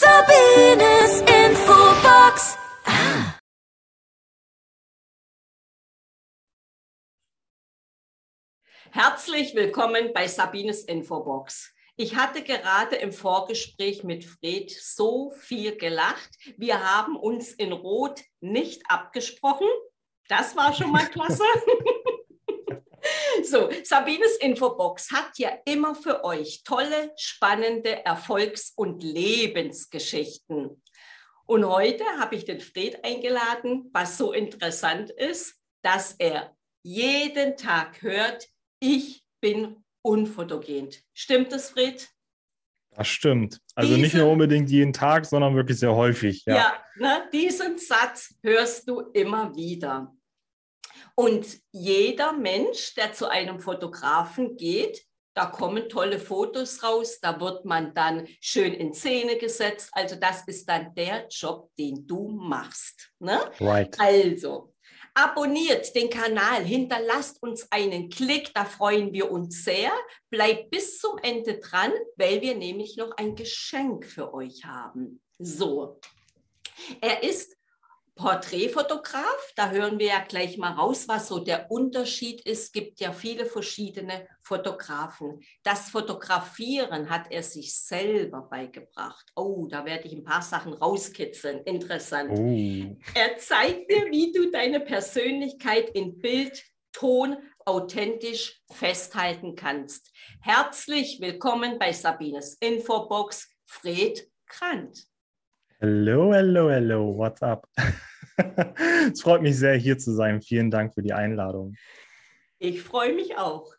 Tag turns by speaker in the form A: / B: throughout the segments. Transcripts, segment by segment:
A: Sabines Infobox. Ah.
B: Herzlich willkommen bei Sabines Infobox. Ich hatte gerade im Vorgespräch mit Fred so viel gelacht. Wir haben uns in Rot nicht abgesprochen. Das war schon mal klasse. So, Sabines Infobox hat ja immer für euch tolle, spannende Erfolgs- und Lebensgeschichten. Und heute habe ich den Fred eingeladen, was so interessant ist, dass er jeden Tag hört, ich bin unfotogen. Stimmt das, Fred?
C: Das stimmt. Also Diese, nicht nur unbedingt jeden Tag, sondern wirklich sehr häufig.
B: Ja, ja ne, diesen Satz hörst du immer wieder. Und jeder Mensch, der zu einem Fotografen geht, da kommen tolle Fotos raus, da wird man dann schön in Szene gesetzt. Also das ist dann der Job, den du machst. Ne?
C: Right.
B: Also, abonniert den Kanal, hinterlasst uns einen Klick, da freuen wir uns sehr. Bleibt bis zum Ende dran, weil wir nämlich noch ein Geschenk für euch haben. So, er ist Porträtfotograf, da hören wir ja gleich mal raus, was so der Unterschied ist. Es gibt ja viele verschiedene Fotografen. Das Fotografieren hat er sich selber beigebracht. Oh, da werde ich ein paar Sachen rauskitzeln. Interessant. Oh. Er zeigt dir, wie du deine Persönlichkeit in Bild, Ton authentisch festhalten kannst. Herzlich willkommen bei Sabines Infobox, Fred Krant.
C: Hello, hello, hello, what's up? es freut mich sehr, hier zu sein. Vielen Dank für die Einladung.
B: Ich freue mich auch.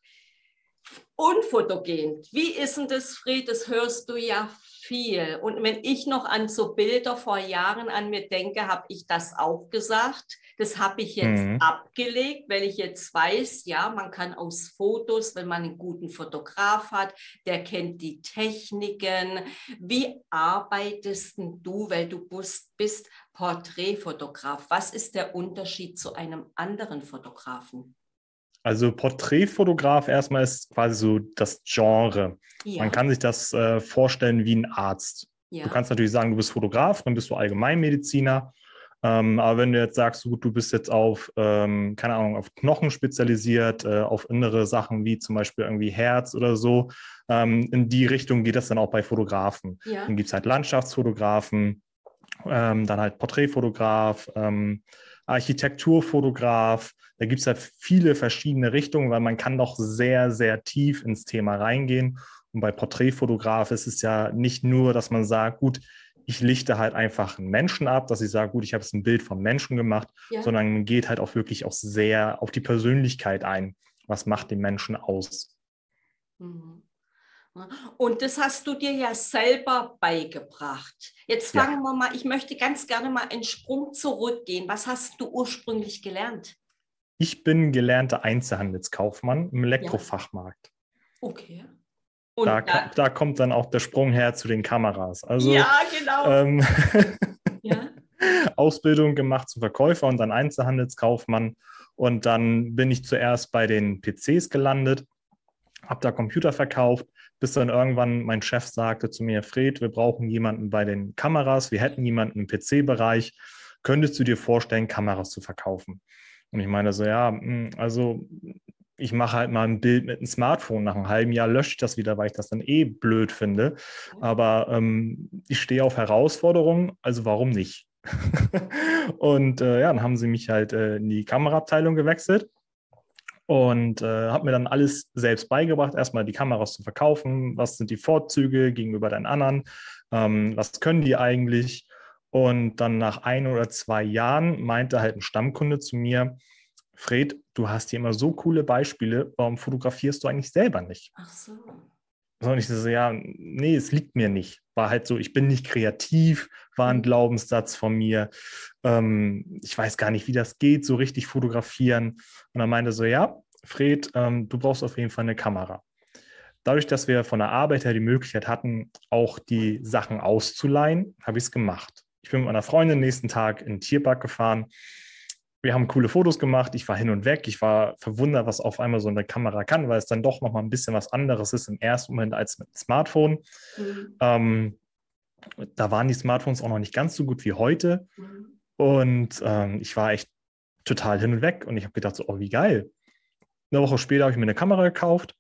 B: Unfotogen. Wie ist denn das, Fried? Das hörst du ja viel. Und wenn ich noch an so Bilder vor Jahren an mir denke, habe ich das auch gesagt. Das habe ich jetzt mhm. abgelegt, weil ich jetzt weiß, ja, man kann aus Fotos, wenn man einen guten Fotograf hat, der kennt die Techniken. Wie arbeitest du, weil du bist Porträtfotograf? Was ist der Unterschied zu einem anderen Fotografen?
C: Also Porträtfotograf erstmal ist quasi so das Genre. Ja. Man kann sich das äh, vorstellen wie ein Arzt. Ja. Du kannst natürlich sagen, du bist Fotograf, dann bist du Allgemeinmediziner. Ähm, aber wenn du jetzt sagst, gut, du bist jetzt auf, ähm, keine Ahnung, auf Knochen spezialisiert, äh, auf innere Sachen wie zum Beispiel irgendwie Herz oder so, ähm, in die Richtung geht das dann auch bei Fotografen. Ja. Dann gibt es halt Landschaftsfotografen, ähm, dann halt Porträtfotograf, ähm, Architekturfotograf. Da gibt es halt viele verschiedene Richtungen, weil man kann doch sehr, sehr tief ins Thema reingehen. Und bei Porträtfotograf ist es ja nicht nur, dass man sagt, gut, ich lichte halt einfach einen Menschen ab, dass ich sage, gut, ich habe jetzt ein Bild vom Menschen gemacht, ja. sondern geht halt auch wirklich auch sehr auf die Persönlichkeit ein. Was macht den Menschen aus?
B: Mhm. Und das hast du dir ja selber beigebracht. Jetzt fangen ja. wir mal, ich möchte ganz gerne mal einen Sprung zurückgehen. Was hast du ursprünglich gelernt?
C: Ich bin gelernter Einzelhandelskaufmann im Elektrofachmarkt.
B: Okay.
C: Da, da, da, kommt dann auch der Sprung her zu den Kameras. Also,
B: ja, genau.
C: Ähm, ja. Ausbildung gemacht zum Verkäufer und dann Einzelhandelskaufmann. Und dann bin ich zuerst bei den PCs gelandet, habe da Computer verkauft, bis dann irgendwann mein Chef sagte zu mir, Fred, wir brauchen jemanden bei den Kameras, wir hätten jemanden im PC-Bereich. Könntest du dir vorstellen, Kameras zu verkaufen? Und ich meine so, ja, hm, also ich mache halt mal ein Bild mit einem Smartphone. Nach einem halben Jahr lösche ich das wieder, weil ich das dann eh blöd finde. Aber ähm, ich stehe auf Herausforderungen, also warum nicht? und äh, ja, dann haben sie mich halt äh, in die Kameraabteilung gewechselt und äh, habe mir dann alles selbst beigebracht. Erstmal die Kameras zu verkaufen, was sind die Vorzüge gegenüber den anderen, ähm, was können die eigentlich. Und dann nach ein oder zwei Jahren meinte halt ein Stammkunde zu mir, Fred, du hast hier immer so coole Beispiele, warum fotografierst du eigentlich selber nicht?
B: Ach so.
C: So, und ich so, ja, nee, es liegt mir nicht. War halt so, ich bin nicht kreativ, war ein mhm. Glaubenssatz von mir. Ähm, ich weiß gar nicht, wie das geht, so richtig fotografieren. Und dann meinte so, ja, Fred, ähm, du brauchst auf jeden Fall eine Kamera. Dadurch, dass wir von der Arbeit her die Möglichkeit hatten, auch die Sachen auszuleihen, habe ich es gemacht. Ich bin mit meiner Freundin nächsten Tag in den Tierpark gefahren. Wir haben coole Fotos gemacht. Ich war hin und weg. Ich war verwundert, was auf einmal so eine Kamera kann, weil es dann doch noch mal ein bisschen was anderes ist im ersten Moment als mit Smartphone. Mhm. Ähm, Da waren die Smartphones auch noch nicht ganz so gut wie heute.
B: Mhm.
C: Und ähm, ich war echt total hin und weg. Und ich habe gedacht, so, oh, wie geil. Eine Woche später habe ich mir eine Kamera gekauft,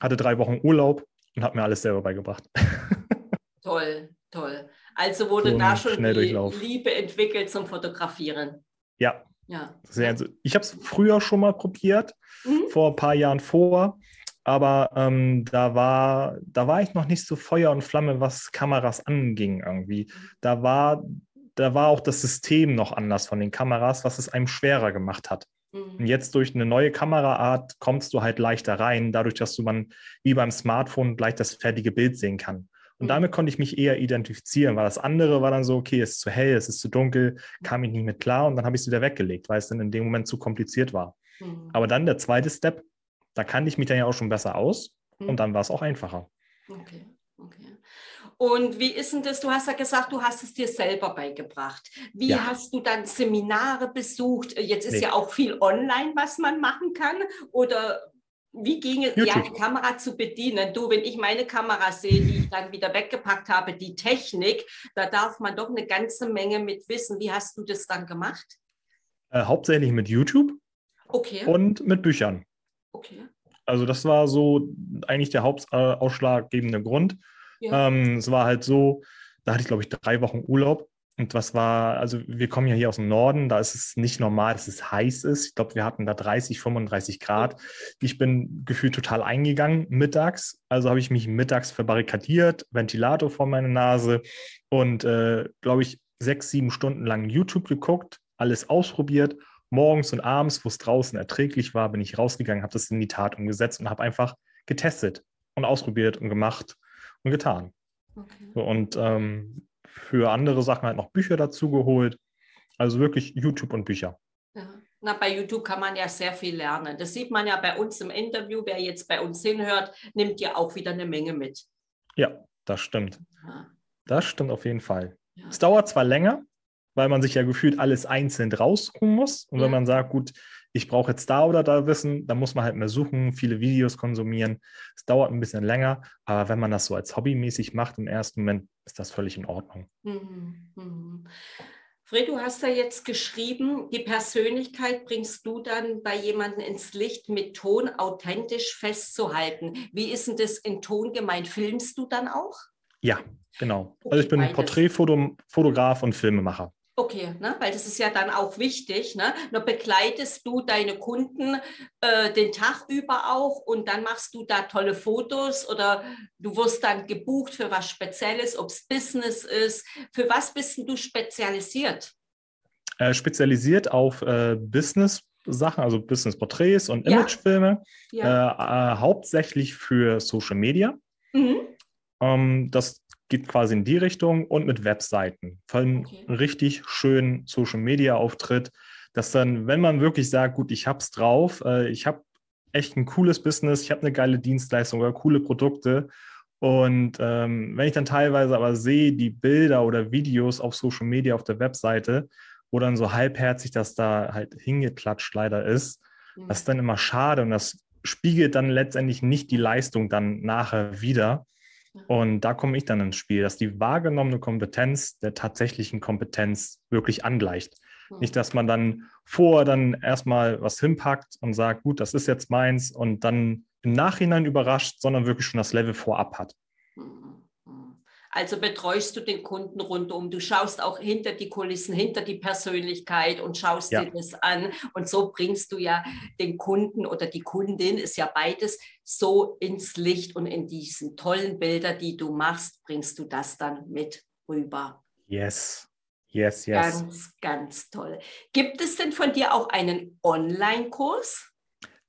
C: hatte drei Wochen Urlaub und habe mir alles selber beigebracht.
B: Toll, toll. Also wurde
C: So
B: da schon die. Liebe entwickelt zum Fotografieren.
C: ja,
B: Ja.
C: sehr. Also ich habe es früher schon mal probiert,
B: Mhm.
C: vor ein paar Jahren vor. Aber ähm, da, war, da war ich noch nicht so Feuer und Flamme, was Kameras anging irgendwie. Da war, da war auch das System noch anders von den Kameras, was es einem schwerer gemacht hat. Und
B: Mhm.
C: jetzt durch eine neue Kameraart kommst du halt leichter rein, dadurch, dass du man wie beim Smartphone gleich das fertige Bild sehen kann. Und
B: Mhm.
C: damit konnte ich mich eher identifizieren, weil das andere war dann so, okay, es ist zu hell, es ist zu dunkel, kam ich nicht mit klar und dann habe ich es wieder weggelegt, weil es dann in dem Moment zu kompliziert war.
B: Mhm.
C: Aber dann der zweite Step, da kannte ich mich dann ja auch schon besser aus
B: Mhm.
C: und dann war es auch einfacher.
B: Okay, okay. Und wie ist denn das? Du hast ja gesagt, du hast es dir selber beigebracht. Wie
C: Ja.
B: hast du dann Seminare besucht? Jetzt ist
C: Nee.
B: ja auch viel online, was man machen kann. Oder wie ging es, ja, die Kamera zu bedienen? Du, wenn ich meine Kamera sehe, die ich dann wieder weggepackt habe, die Technik, da darf man doch eine ganze Menge mit wissen. Wie hast du das dann gemacht?
C: Äh, hauptsächlich mit YouTube
B: Okay,
C: und mit Büchern.
B: okay.
C: Also das war so eigentlich der hauptausschlaggebende Grund.
B: Ja.
C: Ähm, es war halt so, da hatte ich, glaube ich, drei Wochen Urlaub. Und was war, also wir kommen ja hier aus dem Norden, da ist es nicht normal, dass es heiß ist. Ich glaube, wir hatten da 30, 35 Grad. Ich bin gefühlt total eingegangen mittags. Also habe ich mich mittags verbarrikadiert, Ventilator vor meine Nase und, äh, glaube ich, sechs, sieben Stunden lang YouTube geguckt, alles ausprobiert. Morgens und abends, wo es draußen erträglich war, bin ich rausgegangen, habe das in die Tat umgesetzt und habe einfach getestet und ausprobiert und gemacht und getan.
B: okay.
C: Und ähm, für andere Sachen halt noch Bücher dazu geholt. Also wirklich YouTube und Bücher.
B: Ja. Na, bei YouTube kann man ja sehr viel lernen. Das sieht man ja bei uns im Interview. Wer jetzt bei uns hinhört, nimmt ja auch wieder eine Menge mit.
C: Ja, das stimmt.
B: Ja.
C: Das stimmt auf jeden Fall.
B: Ja.
C: Es dauert zwar länger, weil man sich ja gefühlt alles einzeln raussuchen muss. Und wenn man sagt, gut, ich brauche jetzt da oder da Wissen, dann muss man halt mehr suchen, viele Videos konsumieren. Es dauert ein bisschen länger, aber wenn man das so als hobbymäßig macht im ersten Moment, ist das völlig in Ordnung.
B: Mhm. Mhm. Fred, du hast ja jetzt geschrieben, die Persönlichkeit bringst du dann bei jemandem ins Licht mit Ton authentisch festzuhalten. Wie ist denn das in Ton gemeint? Filmst du dann auch?
C: Ja, genau.
B: Okay,
C: Also ich bin. Porträtfotograf und Filmemacher.
B: Okay, ne? weil das ist ja dann auch wichtig. Ne? Nur begleitest du deine Kunden äh, den Tag über auch und dann machst du da tolle Fotos oder du wirst dann gebucht für was Spezielles, ob es Business ist. Für was bist du spezialisiert?
C: Äh, spezialisiert auf äh, Business-Sachen, also Business-Porträts und
B: Ja.
C: Imagefilme,
B: Ja.
C: äh, äh, hauptsächlich für Social Media.
B: Mhm.
C: Ähm, das geht quasi in die Richtung und mit Webseiten. Von
B: Okay.
C: richtig schönen Social Media Auftritt, dass dann, wenn man wirklich sagt, gut, ich hab's drauf, äh, ich habe echt ein cooles Business, ich habe eine geile Dienstleistung oder coole Produkte. Und ähm, wenn ich dann teilweise aber sehe, die Bilder oder Videos auf Social Media auf der Webseite, wo dann so halbherzig das da halt hingeklatscht leider ist,
B: Mhm.
C: das ist dann immer schade und das spiegelt dann letztendlich nicht die Leistung dann nachher wieder. Und da komme ich dann ins Spiel, dass die wahrgenommene Kompetenz der tatsächlichen Kompetenz wirklich angleicht.
B: Mhm.
C: Nicht, dass man dann vorher dann erstmal was hinpackt und sagt, gut, das ist jetzt meins und dann im Nachhinein überrascht, sondern wirklich schon das Level vorab hat.
B: Also betreust du den Kunden rundum. Du schaust auch hinter die Kulissen, hinter die Persönlichkeit und schaust
C: Ja.
B: dir das an. Und so bringst du ja den Kunden oder die Kundin, ist ja beides, so ins Licht. Und in diesen tollen Bilder, die du machst, bringst du das dann mit rüber.
C: Yes, yes, yes.
B: Ganz, ganz toll. Gibt es denn von dir auch einen Online-Kurs?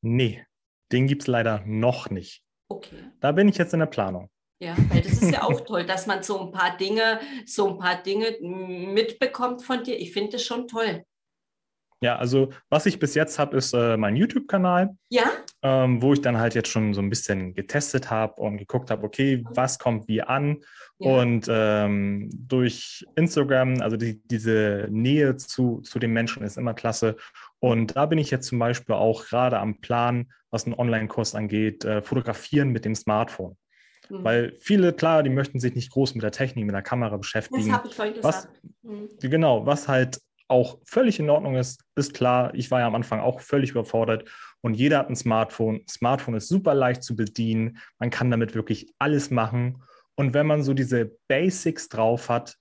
C: Nee, den gibt es leider noch nicht.
B: Okay.
C: Da bin ich jetzt in der Planung.
B: Ja, weil das ist ja auch toll, dass man so ein paar Dinge, so ein paar Dinge mitbekommt von dir. Ich finde das schon toll.
C: Ja, also was ich bis jetzt habe, ist äh, mein YouTube-Kanal.
B: Ja?
C: ähm, wo ich dann halt jetzt schon so ein bisschen getestet habe und geguckt habe, okay, was kommt wie an.
B: ja.
C: Und ähm, durch Instagram, also die, diese Nähe zu, zu den Menschen ist immer klasse. Und da bin ich jetzt zum Beispiel auch gerade am Plan, was einen Online-Kurs angeht, äh, fotografieren mit dem Smartphone.
B: Mhm.
C: Weil viele, klar, die möchten sich nicht groß mit der Technik, mit der Kamera
B: das
C: beschäftigen.
B: habe ich vorhin
C: Was-
B: gesagt. Mhm.
C: Genau, was halt auch völlig in Ordnung ist, ist klar. Ich war ja am Anfang auch völlig überfordert und jeder hat ein Smartphone. Smartphone ist super leicht zu bedienen. Man kann damit wirklich alles machen. Und wenn man so diese Basics drauf hat,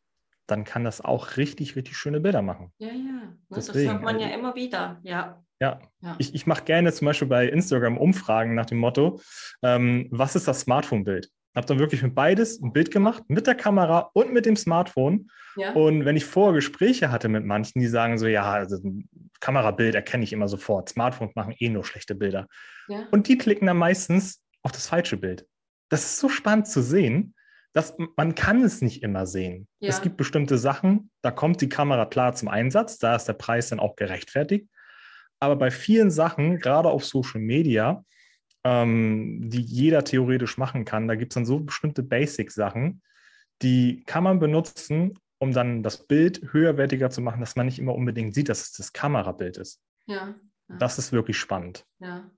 C: dann kann das auch richtig, richtig schöne Bilder machen.
B: Ja, ja. Ne, das
C: Deswegen,
B: hört man ja immer wieder. Ja.
C: Ja,
B: ja.
C: ich, ich mache gerne zum Beispiel bei Instagram Umfragen nach dem Motto, ähm, was ist das Smartphone-Bild? Habe dann wirklich mit beides ein Bild gemacht, mit der Kamera und mit dem Smartphone.
B: ja.
C: Und wenn ich vorher Gespräche hatte mit manchen, die sagen so, ja, also ein Kamerabild erkenne ich immer sofort. Smartphones machen eh nur schlechte Bilder.
B: ja.
C: Und die klicken dann meistens auf das falsche Bild. Das ist so spannend zu sehen, dass man kann es nicht immer sehen.
B: Ja.
C: Es gibt bestimmte Sachen, da kommt die Kamera klar zum Einsatz, da ist der Preis dann auch gerechtfertigt. Aber bei vielen Sachen, gerade auf Social Media, ähm, die jeder theoretisch machen kann, da gibt es dann so bestimmte Basic-Sachen, die kann man benutzen, um dann das Bild höherwertiger zu machen, dass man nicht immer unbedingt sieht, dass es das Kamerabild ist.
B: ja.
C: Das ist wirklich spannend.
B: Ja.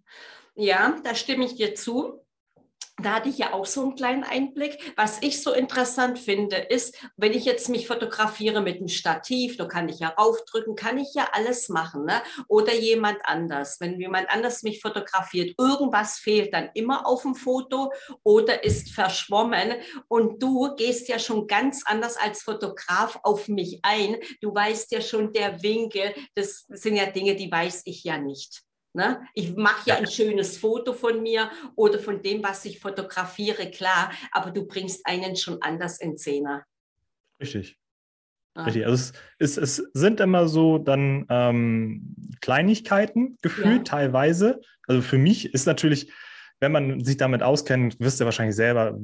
B: ja, da stimme ich dir zu. Da hatte ich ja auch so einen kleinen Einblick. Was ich so interessant finde, ist, wenn ich jetzt mich fotografiere mit einem Stativ, da kann ich ja raufdrücken, kann ich ja alles machen. Ne? Oder jemand anders. Wenn jemand anders mich fotografiert, irgendwas fehlt dann immer auf dem Foto oder ist verschwommen. Und du gehst ja schon ganz anders als Fotograf auf mich ein. Du weißt ja schon der Winkel. Das sind ja Dinge, die weiß ich ja nicht. Ne? Ich mache ja ein schönes Foto von mir oder von dem, was ich fotografiere, klar, aber du bringst einen schon anders in Szene.
C: Richtig.
B: Ja.
C: Richtig. Also es, es, es sind immer so dann ähm, Kleinigkeiten gefühlt
B: Ja.
C: teilweise. Also für mich ist natürlich, wenn man sich damit auskennt, wisst ihr wahrscheinlich selber,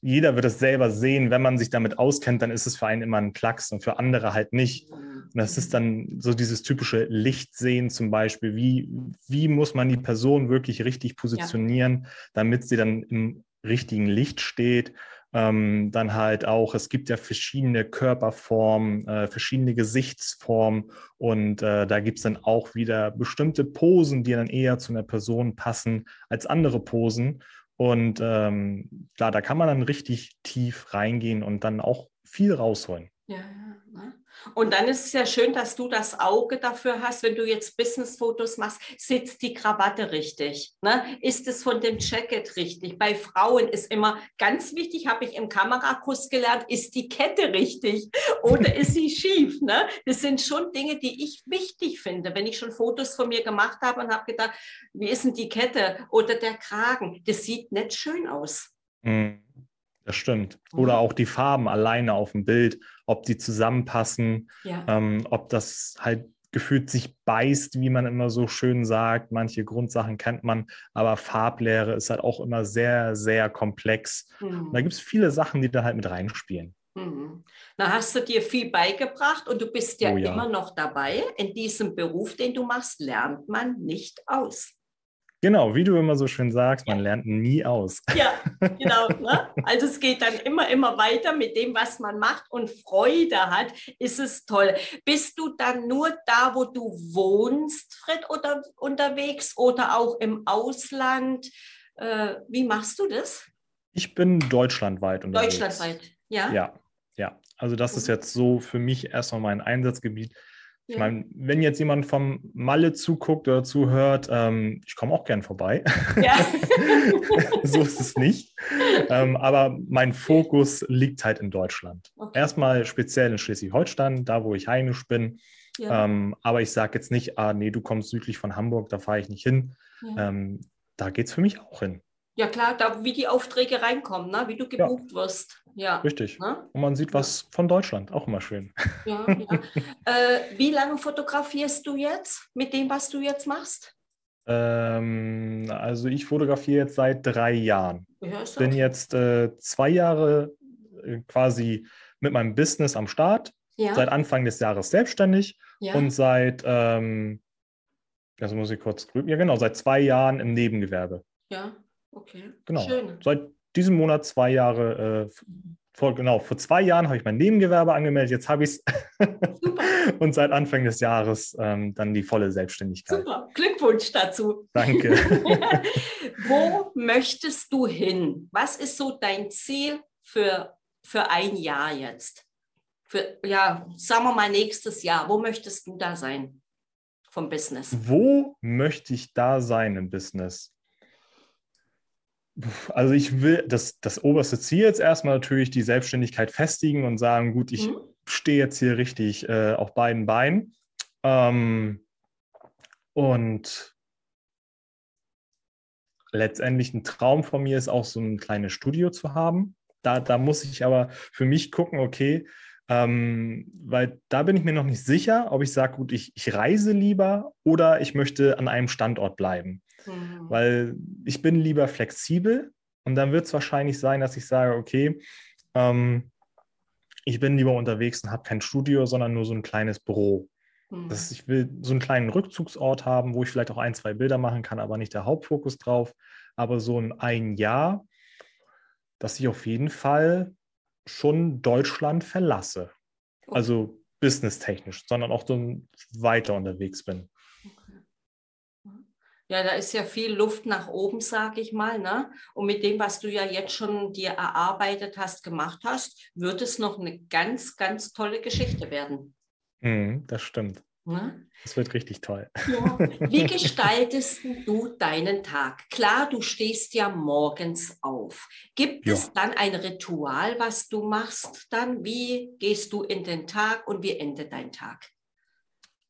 C: jeder wird es selber sehen, wenn man sich damit auskennt, dann ist es für einen immer ein Klacks und für andere halt nicht. Und das ist dann so dieses typische Lichtsehen zum Beispiel. Wie, wie muss man die Person wirklich richtig positionieren, damit sie dann im richtigen Licht steht? Ähm, dann halt auch, es gibt ja verschiedene Körperformen, äh, verschiedene Gesichtsformen und äh, da gibt es dann auch wieder bestimmte Posen, die dann eher zu einer Person passen als andere Posen. Und ähm, klar, da kann man dann richtig tief reingehen und dann auch viel rausholen.
B: Ja, ja, ne? Und dann ist es ja schön, dass du das Auge dafür hast, wenn du jetzt Business-Fotos machst, sitzt die Krawatte richtig? Ne? Ist es von dem Jacket richtig? Bei Frauen ist immer ganz wichtig, habe ich im Kamerakurs gelernt, ist die Kette richtig oder ist sie schief? Ne? Das sind schon Dinge, die ich wichtig finde. Wenn ich schon Fotos von mir gemacht habe und habe gedacht, wie ist denn die Kette oder der Kragen? Das sieht nicht schön aus.
C: Mhm. Das stimmt.
B: Mhm.
C: Oder auch die Farben alleine auf dem Bild, ob die zusammenpassen,
B: Ja.
C: ähm, ob das halt gefühlt sich beißt, wie man immer so schön sagt. Manche Grundsachen kennt man, aber Farblehre ist halt auch immer sehr, sehr komplex.
B: Hm.
C: Und da gibt es viele Sachen, die da halt mit reinspielen.
B: Mhm. Na, hast du dir viel beigebracht und du bist ja,
C: Oh ja.
B: immer noch dabei. In diesem Beruf, den du machst, lernt man nicht aus.
C: Genau, wie du immer so schön sagst, man lernt nie aus.
B: Ja, genau. Ne? Also es geht dann immer, immer weiter mit dem, was man macht und Freude hat, ist es toll. Bist du dann nur da, wo du wohnst, Fred, oder unterwegs oder auch im Ausland? Äh, wie machst du das?
C: Ich bin deutschlandweit unterwegs.
B: Deutschlandweit. Ja.
C: Ja, ja. Also das ist
B: Mhm.
C: jetzt so für mich erstmal mein Einsatzgebiet. Ich
B: Ja.
C: meine, wenn jetzt jemand vom Malle zuguckt oder zuhört, ähm, ich komme auch gern vorbei.
B: Ja.
C: so ist es nicht. Ähm, aber mein Fokus liegt halt in Deutschland.
B: Okay.
C: Erstmal speziell in Schleswig-Holstein, da wo ich heimisch bin.
B: Ja.
C: Ähm, aber ich sage jetzt nicht, ah, nee, du kommst südlich von Hamburg, da fahre ich nicht hin.
B: Ja.
C: Ähm, da geht es für mich auch hin.
B: Ja klar, da wie die Aufträge reinkommen, ne? wie du gebucht wirst. Ja.
C: Richtig.
B: Ne?
C: Und man sieht was von Deutschland, auch immer schön.
B: ja, ja. äh, wie lange fotografierst du jetzt mit dem, was du jetzt machst?
C: Ähm, also ich fotografiere jetzt seit drei Jahren.
B: Ja,
C: Bin jetzt äh, zwei Jahre äh, quasi mit meinem Business am Start,
B: ja,
C: seit Anfang des Jahres selbstständig
B: ja.
C: und seit, ähm, das muss ich kurz grüben, ja genau, seit zwei Jahren im Nebengewerbe.
B: ja, okay.
C: Genau.
B: Schön.
C: Seit diesem Monat zwei Jahre äh, vor, genau, vor zwei Jahren habe ich mein Nebengewerbe angemeldet, jetzt habe ich es. Und seit Anfang des Jahres ähm, dann die volle Selbstständigkeit.
B: Super, Glückwunsch dazu.
C: Danke.
B: Wo möchtest du hin? Was ist so dein Ziel für, für ein Jahr jetzt? Für, ja, sagen wir mal nächstes Jahr. Wo möchtest du da sein vom Business?
C: Wo möchte ich da sein im Business? Also ich will das, das oberste Ziel jetzt erstmal natürlich die Selbstständigkeit festigen und sagen, gut, ich mhm. stehe jetzt hier richtig äh, auf beiden Beinen. Ähm, und letztendlich ein Traum von mir ist auch so ein kleines Studio zu haben. Da, da muss ich aber für mich gucken, okay, ähm, weil da bin ich mir noch nicht sicher, ob ich sage, gut, ich, ich reise lieber oder ich möchte an einem Standort bleiben. Mhm. Weil ich bin lieber flexibel und dann wird es wahrscheinlich sein, dass ich sage, okay, ähm, ich bin lieber unterwegs und habe kein Studio, sondern nur so ein kleines Büro. Mhm. Das, ich will so einen kleinen Rückzugsort haben, wo ich vielleicht auch ein, zwei Bilder machen kann, aber nicht der Hauptfokus drauf. Aber so ein, ein Jahr, dass ich auf jeden Fall schon Deutschland verlasse. Also businesstechnisch, sondern auch dann weiter unterwegs bin.
B: Ja, da ist ja viel Luft nach oben, sage ich mal. Ne? Und mit dem, was du ja jetzt schon dir erarbeitet hast, gemacht hast, wird es noch eine ganz, ganz tolle Geschichte werden.
C: Mm, das stimmt. Ne? Das wird richtig toll.
B: Ja. Wie gestaltest du deinen Tag? Klar, du stehst ja morgens auf. Gibt ja. es dann ein Ritual, was du machst dann? Wie gehst du in den Tag und wie endet dein Tag?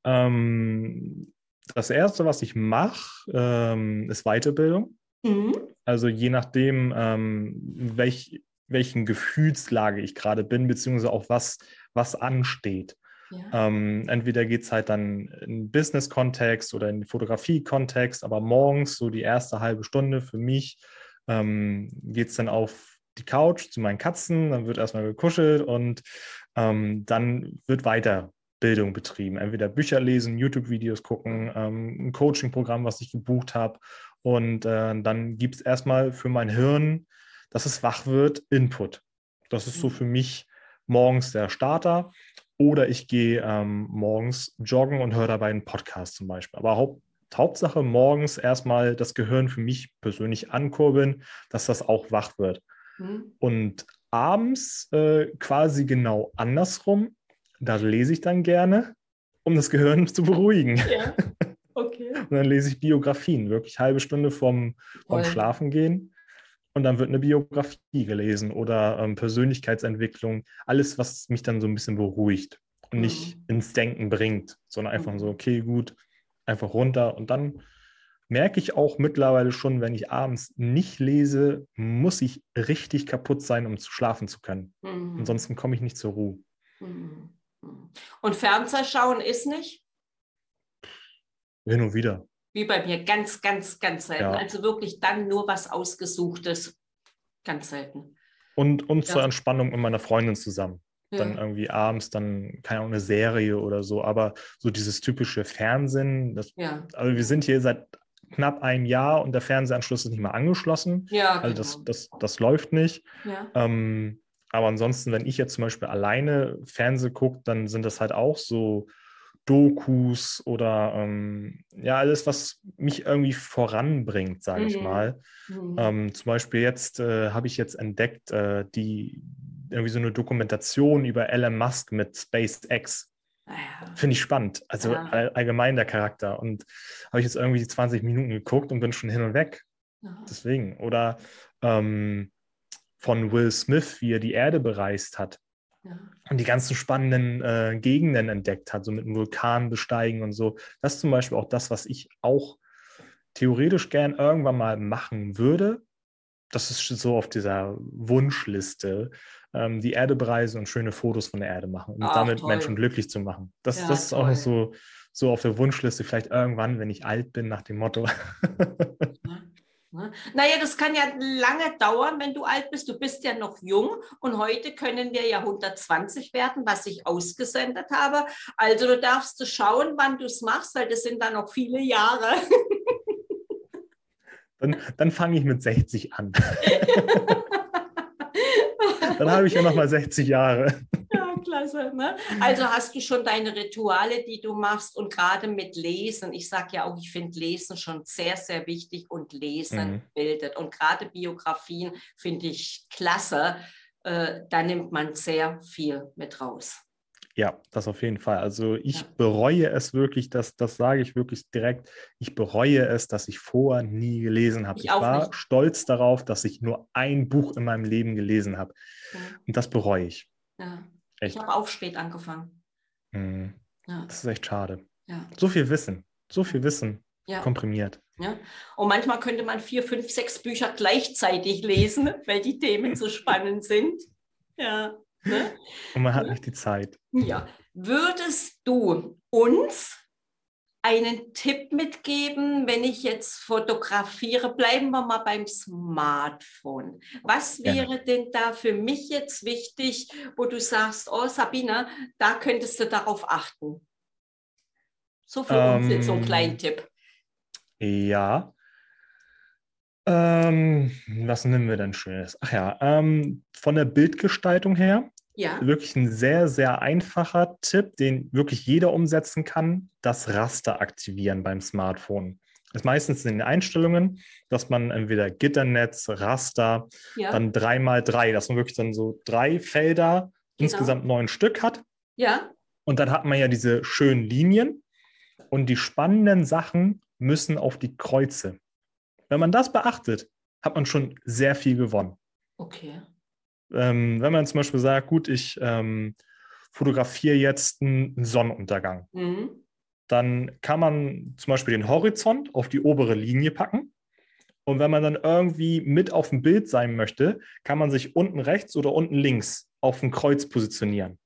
C: Ähm, das Erste, was ich mache, ähm, ist Weiterbildung. Mhm. Also je nachdem, ähm, welch, welchen Gefühlslage ich gerade bin, beziehungsweise auch was, was ansteht. Ja. Ähm, entweder geht es halt dann in Business-Kontext oder in Fotografie-Kontext, aber morgens, so die erste halbe Stunde für mich, ähm, geht es dann auf die Couch zu meinen Katzen, dann wird erstmal gekuschelt und ähm, dann wird weiter Bildung betrieben. Entweder Bücher lesen, YouTube-Videos gucken, ähm, ein Coaching-Programm, was ich gebucht habe. Und äh, dann gibt es erstmal für mein Hirn, dass es wach wird, Input. Das ist so mhm. für mich morgens der Starter. Oder ich gehe ähm, morgens joggen und höre dabei einen Podcast zum Beispiel. Aber Haupt, Hauptsache morgens erstmal das Gehirn für mich persönlich ankurbeln, dass das auch wach wird. Mhm. Und abends äh, quasi genau andersrum da lese ich dann gerne, um das Gehirn zu beruhigen. Ja. Okay. Und dann lese ich Biografien, wirklich halbe Stunde vom, vom Schlafen gehen. Und dann wird eine Biografie gelesen oder ähm, Persönlichkeitsentwicklung, alles, was mich dann so ein bisschen beruhigt und mhm. nicht ins Denken bringt, sondern einfach mhm. so, okay, gut, einfach runter. Und dann merke ich auch mittlerweile schon, wenn ich abends nicht lese, muss ich richtig kaputt sein, um zu schlafen zu können. Mhm. Ansonsten komme ich nicht zur Ruhe.
B: Mhm. Und Fernseher schauen ist nicht?
C: Hin und wieder.
B: Wie bei mir, ganz, ganz, ganz selten. Ja. Also wirklich dann nur was Ausgesuchtes. Ganz selten.
C: Und, und ja. zur Entspannung mit meiner Freundin zusammen. Ja. Dann irgendwie abends, dann keine Ahnung, eine Serie oder so. Aber so dieses typische Fernsehen, das, also wir sind hier seit knapp einem Jahr und der Fernsehanschluss ist nicht mal angeschlossen. Ja, also genau. das, das, das läuft nicht. Ja. Ähm, aber ansonsten, wenn ich jetzt zum Beispiel alleine Fernseh gucke, dann sind das halt auch so Dokus oder ähm, ja, alles, was mich irgendwie voranbringt, sage mhm. ich mal. Mhm. Ähm, zum Beispiel jetzt äh, habe ich jetzt entdeckt, äh, die irgendwie so eine Dokumentation über Elon Musk mit SpaceX. Ah ja. Finde ich spannend. Also ja. all, allgemein der Charakter. Und habe ich jetzt irgendwie 20 Minuten geguckt und bin schon hin und weg. Ja. Deswegen. Oder ähm, von Will Smith, wie er die Erde bereist hat ja. und die ganzen spannenden äh, Gegenden entdeckt hat, so mit einem Vulkan besteigen und so. Das ist zum Beispiel auch das, was ich auch theoretisch gern irgendwann mal machen würde. Das ist so auf dieser Wunschliste, ähm, die Erde bereisen und schöne Fotos von der Erde machen und Ach, damit toll. Menschen glücklich zu machen. Das, ja, das ist toll. auch so, so auf der Wunschliste, vielleicht irgendwann, wenn ich alt bin, nach dem Motto.
B: Ne? Naja, das kann ja lange dauern, wenn du alt bist. Du bist ja noch jung und heute können wir ja 120 werden, was ich ausgesendet habe. Also du darfst du schauen, wann du es machst, weil das sind dann noch viele Jahre.
C: Dann, dann fange ich mit 60 an. Dann habe ich ja noch mal 60 Jahre.
B: Klasse. Ne? Also hast du schon deine Rituale, die du machst und gerade mit Lesen. Ich sage ja auch, ich finde Lesen schon sehr, sehr wichtig und Lesen
C: Mhm.
B: bildet. Und gerade Biografien finde ich klasse. Äh, da nimmt man sehr viel mit raus.
C: Ja, das auf jeden Fall. Also ich
B: Ja.
C: bereue es wirklich, das, das sage ich wirklich direkt. Ich bereue es, dass ich vorher nie gelesen habe.
B: Ich
C: Ich, war
B: nicht.
C: stolz darauf, dass ich nur ein Buch in meinem Leben gelesen habe.
B: Ja.
C: Und das bereue ich.
B: Ja.
C: Echt.
B: Ich habe auch spät angefangen.
C: Mhm.
B: Ja.
C: Das ist echt schade.
B: Ja.
C: So viel Wissen, so viel Wissen
B: Ja.
C: komprimiert.
B: Ja. Und manchmal könnte man vier, fünf, sechs Bücher gleichzeitig lesen, weil die Themen so spannend sind. Ja. Ne?
C: Und man hat nicht die Zeit.
B: ja. Würdest du uns einen Tipp mitgeben, wenn ich jetzt fotografiere? Bleiben wir mal beim Smartphone. Was
C: Gerne.
B: wäre denn da für mich jetzt wichtig, wo du sagst, oh Sabine, da könntest du darauf achten? So für uns jetzt so einen
C: Ähm,
B: kleinen Tipp.
C: Ja. Ähm, was nehmen wir denn Schönes? Ach ja, ähm, von der Bildgestaltung her,
B: Ja.
C: wirklich ein sehr, sehr einfacher Tipp, den wirklich jeder umsetzen kann, das Raster aktivieren beim Smartphone. Das ist meistens in den Einstellungen, dass man entweder Gitternetz, Raster,
B: Ja.
C: dann drei mal drei, dass man wirklich dann so drei Felder,
B: Genau.
C: insgesamt neun Stück hat.
B: ja.
C: Und dann hat man ja diese schönen Linien und die spannenden Sachen müssen auf die Kreuze. Wenn man das beachtet, hat man schon sehr viel gewonnen.
B: Okay.
C: Ähm, wenn man zum Beispiel sagt, gut, ich ähm, fotografiere jetzt einen Sonnenuntergang,
B: Mhm.
C: dann kann man zum Beispiel den Horizont auf die obere Linie packen. Und wenn man dann irgendwie mit auf dem Bild sein möchte, kann man sich unten rechts oder unten links auf ein Kreuz positionieren.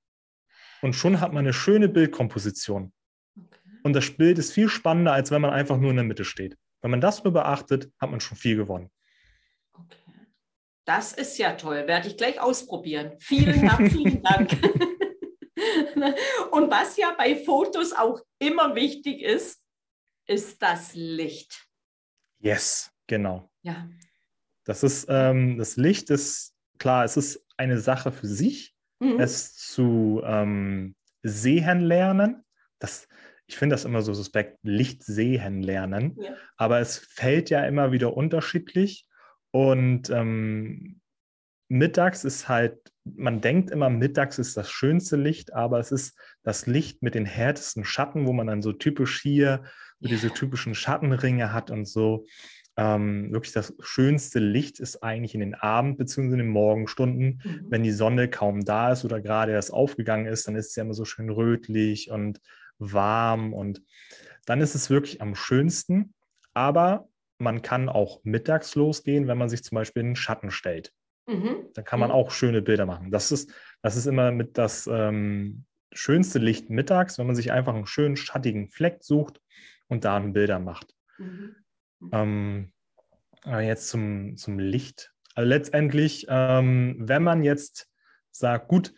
C: Und schon hat man eine schöne Bildkomposition.
B: Okay.
C: Und das Bild ist viel spannender, als wenn man einfach nur in der Mitte steht. Wenn man das nur beachtet, hat man schon viel gewonnen.
B: Das ist ja toll. Werde ich gleich ausprobieren. Vielen herzlichen Dank. Und was ja bei Fotos auch immer wichtig ist, ist das Licht.
C: Yes, genau.
B: Ja.
C: Das ist ähm, das Licht ist klar, es ist eine Sache für sich,
B: Mhm.
C: es zu ähm, sehen lernen. Das, ich finde das immer so suspekt, Licht sehen lernen.
B: Ja.
C: Aber es fällt ja immer wieder unterschiedlich. Und ähm, mittags ist halt, man denkt immer, mittags ist das schönste Licht, aber es ist das Licht mit den härtesten Schatten, wo man dann so typisch hier so diese typischen Schattenringe hat und so. Ähm, wirklich das schönste Licht ist eigentlich in den Abend- bzw. in den Morgenstunden,
B: Mhm.
C: wenn die Sonne kaum da ist oder gerade erst aufgegangen ist, dann ist es ja immer so schön rötlich und warm und dann ist es wirklich am schönsten. Aber man kann auch mittags losgehen, wenn man sich zum Beispiel in den Schatten stellt.
B: Mhm.
C: Dann kann man
B: Mhm.
C: auch schöne Bilder machen. Das ist, das ist immer mit das ähm, schönste Licht mittags, wenn man sich einfach einen schönen schattigen Fleck sucht und da Bilder macht.
B: Mhm.
C: Ähm, aber jetzt zum, zum Licht. Also letztendlich, ähm, wenn man jetzt sagt, gut,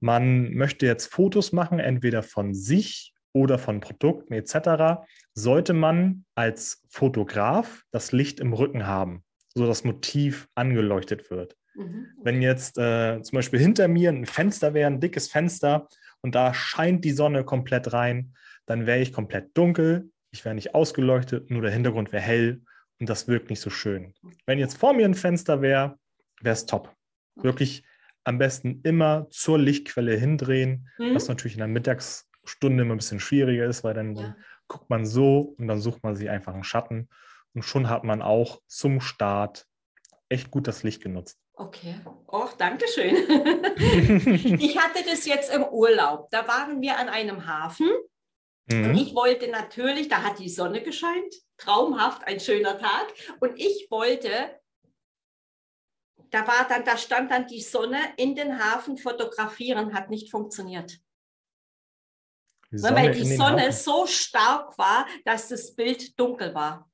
C: man möchte jetzt Fotos machen, entweder von sich oder von Produkten etc., sollte man als Fotograf das Licht im Rücken haben, so das Motiv angeleuchtet wird.
B: Mhm.
C: Wenn jetzt äh, zum Beispiel hinter mir ein Fenster wäre, ein dickes Fenster und da scheint die Sonne komplett rein, dann wäre ich komplett dunkel, ich wäre nicht ausgeleuchtet, nur der Hintergrund wäre hell und das wirkt nicht so schön. Wenn jetzt vor mir ein Fenster wäre, wäre es top. Wirklich am besten immer zur Lichtquelle hindrehen,
B: Mhm.
C: was natürlich in der Mittagsstunde immer ein bisschen schwieriger ist, weil dann,
B: Ja.
C: dann guckt man so und dann sucht man sich einfach einen Schatten und schon hat man auch zum Start echt gut das Licht genutzt.
B: Okay. Och, danke schön. ich hatte das jetzt im Urlaub. Da waren wir an einem Hafen Und
C: Mhm.
B: ich wollte natürlich, da hat die Sonne gescheint, traumhaft, ein schöner Tag. Und ich wollte, da war dann, da stand dann die Sonne in den Hafen fotografieren, hat nicht funktioniert.
C: Die
B: weil die Sonne so stark war, dass das Bild dunkel war.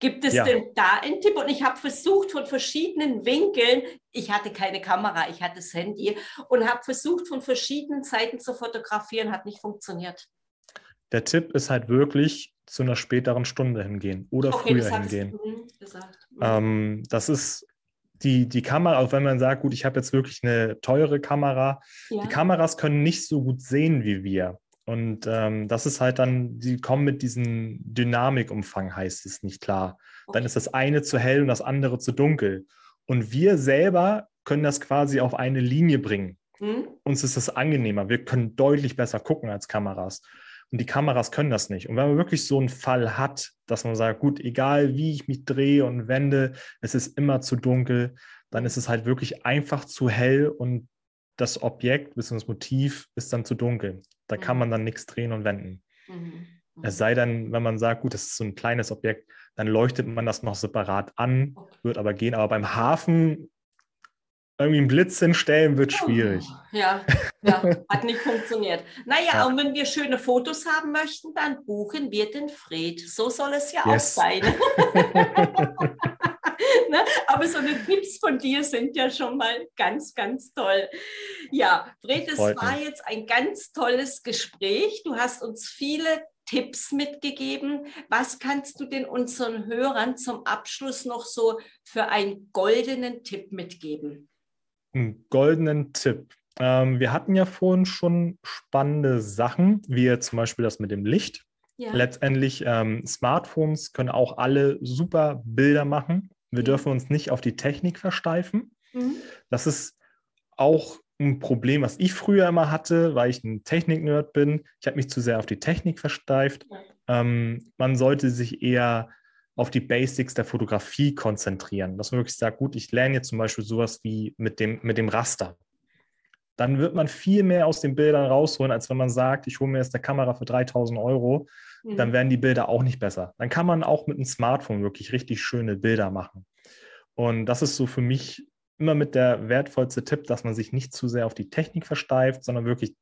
B: Gibt es
C: Ja.
B: denn da einen Tipp? Und ich habe versucht von verschiedenen Winkeln, ich hatte keine Kamera, ich hatte das Handy und habe versucht von verschiedenen Seiten zu fotografieren, hat nicht funktioniert.
C: Der Tipp ist halt wirklich zu einer späteren Stunde hingehen oder
B: Okay,
C: früher
B: das
C: hingehen.
B: Mhm.
C: Ähm, das ist die, die Kamera, auch wenn man sagt, gut, ich habe jetzt wirklich eine teure Kamera,
B: Ja.
C: die Kameras können nicht so gut sehen wie wir. Und ähm, das ist halt dann, die kommen mit diesem Dynamikumfang, heißt es nicht klar. Dann
B: Okay.
C: ist das eine zu hell und das andere zu dunkel. Und wir selber können das quasi auf eine Linie bringen.
B: Hm?
C: Uns ist das angenehmer. Wir können deutlich besser gucken als Kameras. Und die Kameras können das nicht. Und wenn man wirklich so einen Fall hat, dass man sagt, gut, egal wie ich mich drehe und wende, es ist immer zu dunkel, dann ist es halt wirklich einfach zu hell und das Objekt bzw. das Motiv ist dann zu dunkel. Da kann
B: Mhm.
C: man dann nichts drehen und wenden.
B: Mhm.
C: Es sei denn, wenn man sagt, gut, das ist so ein kleines Objekt, dann leuchtet man das noch separat an,
B: Okay.
C: wird aber gehen. Aber beim Hafen irgendwie einen Blitz hinstellen, wird schwierig.
B: Oh, Ja, ja, hat nicht funktioniert. Naja,
C: Ja.
B: und wenn wir schöne Fotos haben möchten, dann buchen wir den Fred. So soll es ja
C: Yes.
B: auch sein. ne? Aber so eine Tipps von dir sind ja schon mal ganz, ganz toll. Ja, Fred, es war jetzt ein ganz tolles Gespräch. Du hast uns viele Tipps mitgegeben. Was kannst du denn unseren Hörern zum Abschluss noch so für einen goldenen Tipp mitgeben?
C: einen goldenen Tipp. Ähm, wir hatten ja vorhin schon spannende Sachen, wie zum Beispiel das mit dem Licht.
B: Ja.
C: Letztendlich, ähm, Smartphones können auch alle super Bilder machen. Wir dürfen uns nicht auf die Technik versteifen.
B: Mhm.
C: Das ist auch ein Problem, was ich früher immer hatte, weil ich ein Technik-Nerd bin. Ich habe mich zu sehr auf die Technik versteift. Ähm, man sollte sich eher auf die Basics der Fotografie konzentrieren. Dass man wirklich sagt, gut, ich lerne jetzt zum Beispiel sowas wie mit dem, mit dem Raster. Dann wird man viel mehr aus den Bildern rausholen, als wenn man sagt, ich hole mir jetzt eine Kamera für 3000 Euro.
B: Mhm.
C: Dann werden die Bilder auch nicht besser. Dann kann man auch mit einem Smartphone wirklich richtig schöne Bilder machen. Und das ist so für mich immer mit der wertvollste Tipp, dass man sich nicht zu sehr auf die Technik versteift, sondern wirklich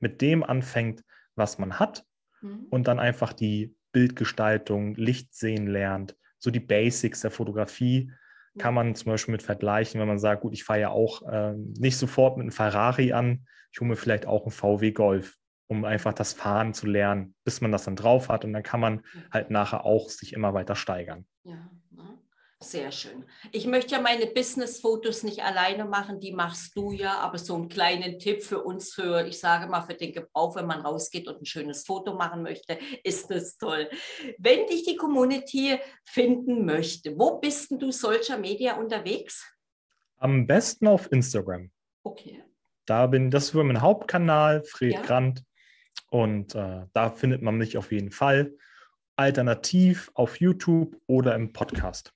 C: mit dem anfängt, was man hat
B: Mhm.
C: und dann einfach die Bildgestaltung, Licht sehen lernt, so die Basics der Fotografie kann man zum Beispiel mit vergleichen, wenn man sagt, gut, ich fahre ja auch ähm, nicht sofort mit einem Ferrari an, ich hole mir vielleicht auch einen VW Golf, um einfach das Fahren zu lernen, bis man das dann drauf hat und dann kann man halt nachher auch sich immer weiter steigern.
B: Ja? Sehr schön. Ich möchte ja meine Business-Fotos nicht alleine machen, die machst du ja, aber so einen kleinen Tipp für uns, für, ich sage mal, für den Gebrauch, wenn man rausgeht und ein schönes Foto machen möchte, ist das toll. Wenn dich die Community finden möchte, wo bist denn du solcher Media unterwegs?
C: Am besten auf Instagram.
B: Okay.
C: Da bin, das ist meinen Hauptkanal, Fred
B: Ja.
C: Grant. Und äh, da findet man mich auf jeden Fall. Alternativ auf YouTube oder im Podcast.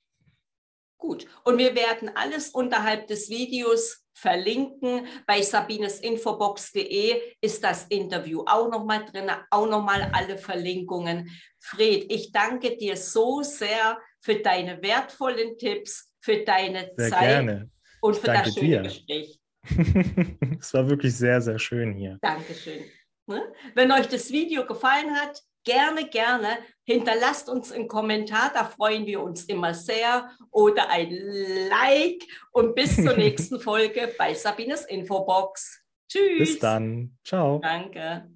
B: Gut, und wir werden alles unterhalb des Videos verlinken. Bei sabinesinfobox.de ist das Interview auch nochmal drin, auch nochmal alle Verlinkungen. Fred, ich danke dir so sehr für deine wertvollen Tipps, für deine
C: Sehr
B: Zeit
C: gerne.
B: und
C: Ich
B: für das schöne
C: dir.
B: Gespräch.
C: es war wirklich sehr, sehr schön hier.
B: Dankeschön. Ne? Wenn euch das Video gefallen hat, gerne, gerne hinterlasst uns einen Kommentar, da freuen wir uns immer sehr. Oder ein Like und bis zur nächsten Folge bei Sabines Infobox. Tschüss.
C: Bis dann. Ciao.
B: Danke.